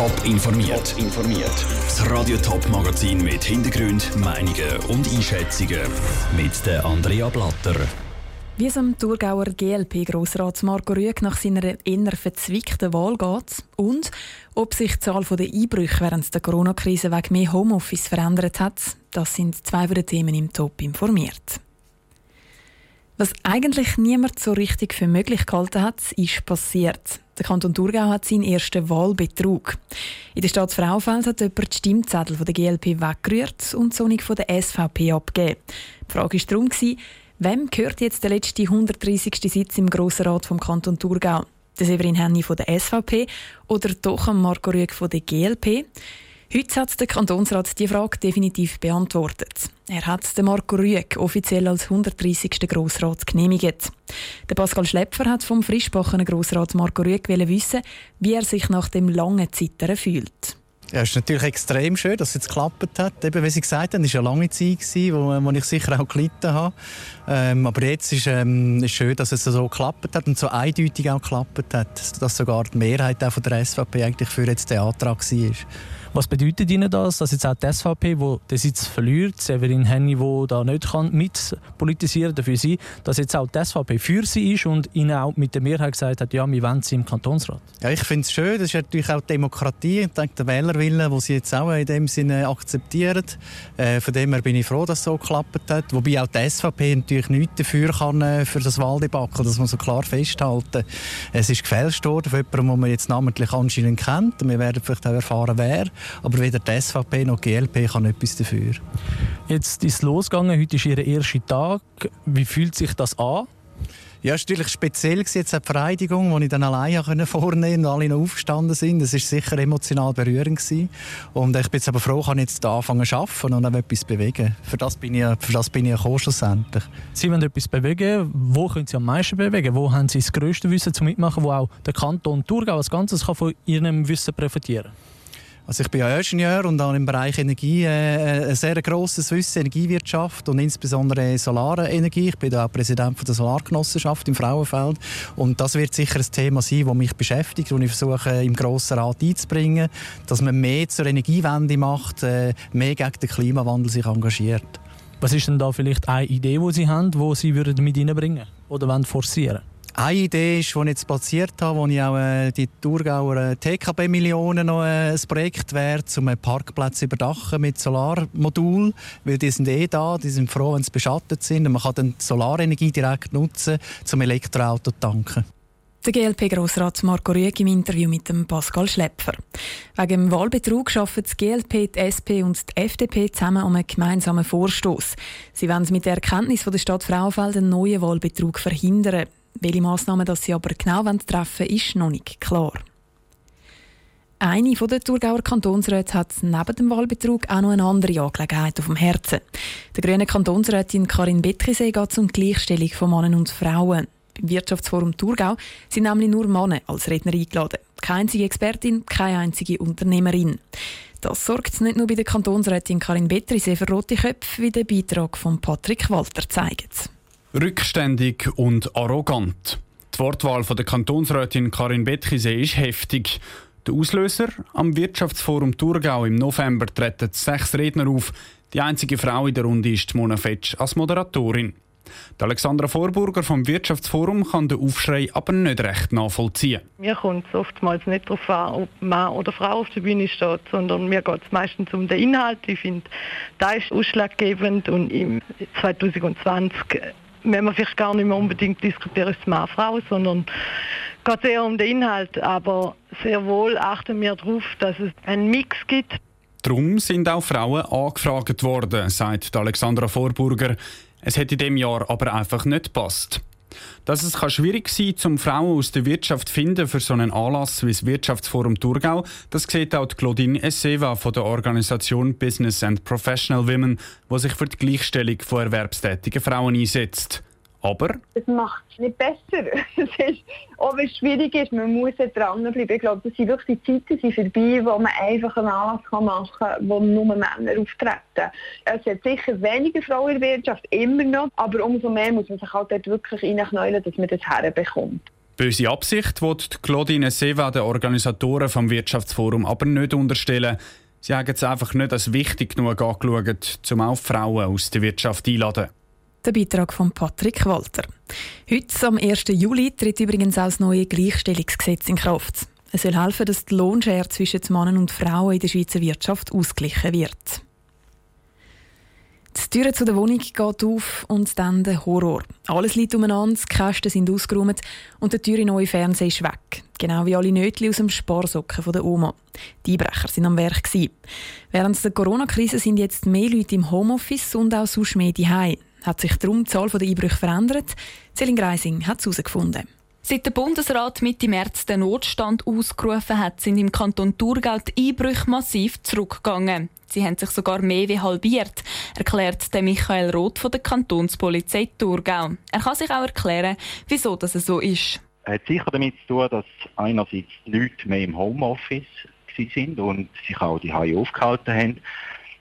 Top informiert. informiert. Das Radio Top Magazin mit Hintergrund, Meinungen und Einschätzungen mit der Andrea Blatter. Wie es am Thurgauer GLP-Grossrat Marco Rüegg nach seiner eher verzwickten Wahl geht und ob sich die Zahl der Einbrüche während der Corona-Krise wegen mehr Homeoffice verändert hat, das sind zwei von den Themen im Top informiert. Was eigentlich niemand so richtig für möglich gehalten hat, ist passiert. Der Kanton Thurgau hat seinen ersten Wahlbetrug. In der Stadt Fraufeld hat jemand die Stimmzettel von der GLP weggerührt und so nicht von der SVP abgegeben. Die Frage war darum, wem gehört jetzt der letzte 130. Sitz im Grossen Rat vom Kanton Thurgau? Der Severin Henny von der SVP oder doch Marco Rüegg von der GLP? Heute hat der Kantonsrat die Frage definitiv beantwortet. Er hat den Marco Rüegg offiziell als 130. Grossrat genehmigt. Der Pascal Schlepfer hat vom frischbachenen Grossrat Marco Rüegg wissen, wie er sich nach dem langen Zittern fühlt. Ja, es ist natürlich extrem schön, dass es jetzt geklappt hat. Eben, wie Sie gesagt haben, es war eine lange Zeit, wo, wo ich sicher auch gelitten habe. Ähm, aber jetzt ist es ähm, schön, dass es so geklappt hat und so eindeutig auch geklappt hat, dass sogar die Mehrheit auch von der SVP eigentlich für jetzt den Antrag war. Was bedeutet Ihnen das, dass jetzt auch die SVP, wo den Sitz verliert, Severin Henny, wo da nicht kann mitpolitisieren dafür sie, dass jetzt auch die SVP für sie ist und Ihnen auch mit der Mehrheit gesagt hat, ja, wir wollen sie im Kantonsrat? Ja, ich finde es schön. Das ist natürlich auch Demokratie. Ich denke, der Wählerwille, den sie jetzt auch in dem Sinne akzeptieren. Äh, von dem her bin ich froh, dass es so geklappt hat. Wobei auch die SVP natürlich nichts dafür kann äh, für das Wahldebakel. Das muss man so klar festhalten. Es ist gefälscht worden von jemandem, den man jetzt namentlich anscheinend kennt. Wir werden vielleicht auch erfahren, wer. Aber weder die SVP noch die GLP kann etwas dafür. Jetzt ist es losgegangen, heute ist Ihr erster Tag. Wie fühlt sich das an? Ja, es war natürlich speziell jetzt die Vereidigung, die ich dann alleine vornehmen konnte und alle noch aufgestanden sind. Das war sicher emotional berührend. Gewesen. Und ich bin jetzt aber froh, kann jetzt anfangen zu arbeiten und auch etwas bewegen. Für das bin ich, für das bin ich gekommen, schlussendlich. Sie wollen etwas bewegen. Wo können Sie am meisten bewegen? Wo haben Sie das grösste Wissen zum Mitmachen, wo auch der Kanton Thurgau als Ganzes kann von Ihrem Wissen profitieren kann? Also ich bin ja Ingenieur und habe im Bereich Energie äh, ein sehr grosses Wissen, Energiewirtschaft und insbesondere Solarenergie. Ich bin auch Präsident von der Solargenossenschaft im Frauenfeld und das wird sicher ein Thema sein, das mich beschäftigt und ich versuche im Grossen Rat einzubringen, dass man mehr zur Energiewende macht, äh, mehr gegen den Klimawandel sich engagiert. Was ist denn da vielleicht eine Idee, die Sie haben, die Sie würden mit reinbringen oder wollen forcieren eine Idee ist, die ich jetzt platziert habe, wo ich auch äh, die Thurgauer äh, TKB-Millionen noch äh, ein Projekt wäre, um einen Parkplatz überdachen mit Solarmodul, weil die sind eh da, die sind froh, wenn sie beschattet sind und man kann dann die Solarenergie direkt nutzen, zum Elektroauto tanken. Der GLP-Grossrat Marco Rüegg im Interview mit dem Pascal Schlepfer. Wegen dem Wahlbetrug arbeiten die GLP, die SP und die FDP zusammen um einen gemeinsamen Vorstoß. Sie wollen mit der Erkenntnis von der Stadt Frauenfeld einen neuen Wahlbetrug verhindern. Welche Massnahmen das sie aber genau treffen wollen, ist noch nicht klar. Eine der Thurgauer Kantonsräte hat neben dem Wahlbetrug auch noch eine andere Angelegenheit auf dem Herzen. Der grünen Kantonsrätin Karin Bettrisee geht um die Gleichstellung von Männern und Frauen. Beim Wirtschaftsforum Thurgau sind nämlich nur Männer als Redner eingeladen. Keine einzige Expertin, keine einzige Unternehmerin. Das sorgt nicht nur bei der Kantonsrätin Karin Bettrisee für rote Köpfe, wie der Beitrag von Patrick Walter zeigt. Rückständig und arrogant. Die Wortwahl von der Kantonsrätin Karin Bettkise ist heftig. Der Auslöser? Am Wirtschaftsforum Thurgau im November treten sechs Redner auf. Die einzige Frau in der Runde ist Mona Fetsch als Moderatorin. Die Alexandra Vorburger vom Wirtschaftsforum kann den Aufschrei aber nicht recht nachvollziehen. Mir kommt es oftmals nicht darauf an, ob Mann oder Frau auf der Bühne steht, sondern mir geht es meistens um den Inhalt. Ich finde, das ist ausschlaggebend und im 2020 wenn wir vielleicht gar nicht mehr unbedingt diskutieren, ist Mann, Frau, sondern geht eher um den Inhalt. Aber sehr wohl achten wir darauf, dass es einen Mix gibt. Darum sind auch Frauen angefragt worden, sagt Alexandra Vorburger. Es hätte in dem Jahr aber einfach nicht gepasst. Dass es schwierig sein kann, um Frauen aus der Wirtschaft zu finden für so einen Anlass wie das Wirtschaftsforum Thurgau, das sieht auch Claudine Esseva von der Organisation Business and Professional Women, die sich für die Gleichstellung von erwerbstätigen Frauen einsetzt. Aber? Es macht es nicht besser. es ist, auch wenn es schwierig ist, man muss dranbleiben. Ich glaube, das sind wirklich die Zeiten sind vorbei, wo man einfach einen Anlass machen kann, wo nur Männer auftreten. Es hat sicher weniger Frauen in der Wirtschaft, immer noch, aber umso mehr muss man sich halt dort wirklich reinknäulen, dass man das herbekommt. Böse Absicht wird Claudine Seva den Organisatoren vom Wirtschaftsforum aber nicht unterstellen. Sie haben es einfach nicht als wichtig genug angeschaut, um auch Frauen aus der Wirtschaft einzuladen. Der Beitrag von Patrick Walter. Heute, am 1. Juli, tritt übrigens auch das neue Gleichstellungsgesetz in Kraft. Es soll helfen, dass die Lohnschere zwischen Männern und Frauen in der Schweizer Wirtschaft ausgeglichen wird. Die Tür zu der Wohnung geht auf und dann der Horror. Alles liegt umeinander, die Kästen sind ausgeräumt und der teure neue Fernseher ist weg. Genau wie alle Nötli aus dem Sparsocken der Oma. Die Einbrecher sind am Werk. Gewesen. Während der Corona-Krise sind jetzt mehr Leute im Homeoffice und auch sonst mehr daheim. Hat sich darum die Zahl der Einbrüche verändert? Celine Greising hat es herausgefunden. Seit der Bundesrat Mitte März den Notstand ausgerufen hat, sind im Kanton Thurgau die Einbrüche massiv zurückgegangen. Sie haben sich sogar mehr wie halbiert, erklärt der Michael Roth von der Kantonspolizei Thurgau. Er kann sich auch erklären, wieso das so ist. Es hat sicher damit zu tun, dass einerseits die Leute mehr im Homeoffice sind und sich auch die Haie aufgehalten haben.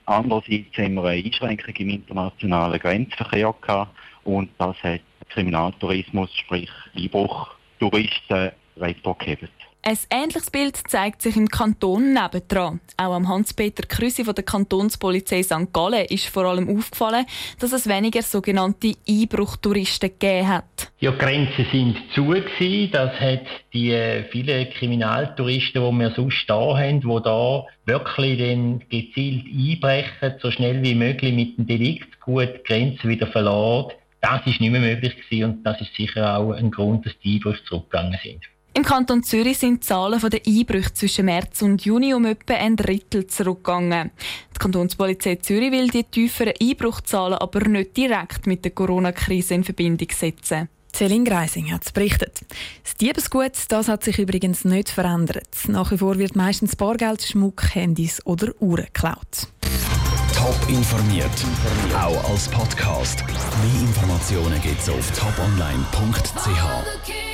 Andererseits haben wir eine Einschränkung im internationalen Grenzverkehr gehabt und das hat Kriminaltourismus, sprich Einbruch, Touristen retrogehebt. Ein ähnliches Bild zeigt sich im Kanton nebendran. Auch am Hans-Peter Krüsi von der Kantonspolizei St. Gallen ist vor allem aufgefallen, dass es weniger sogenannte Einbruchtouristen gegeben hat. Ja, Grenzen sind zu gewesen. Das hat die äh, vielen Kriminaltouristen, die wir sonst da haben, die da wirklich dann gezielt einbrechen, so schnell wie möglich mit dem Delikt gut die Grenzen wieder verlassen. Das ist nicht mehr möglich gewesen und das ist sicher auch ein Grund, dass die Einbrüche zurückgegangen sind. Im Kanton Zürich sind die Zahlen der Einbrüche zwischen März und Juni um etwa ein Drittel zurückgegangen. Die Kantonspolizei Zürich will die tieferen Einbruchzahlen aber nicht direkt mit der Corona-Krise in Verbindung setzen. Celine Greising hat es berichtet. Das Diebesgut das hat sich übrigens nicht verändert. Nach wie vor wird meistens Bargeld, Schmuck, Handys oder Uhren geklaut. Top informiert, auch als Podcast. Mehr Informationen gibt es auf toponline.ch.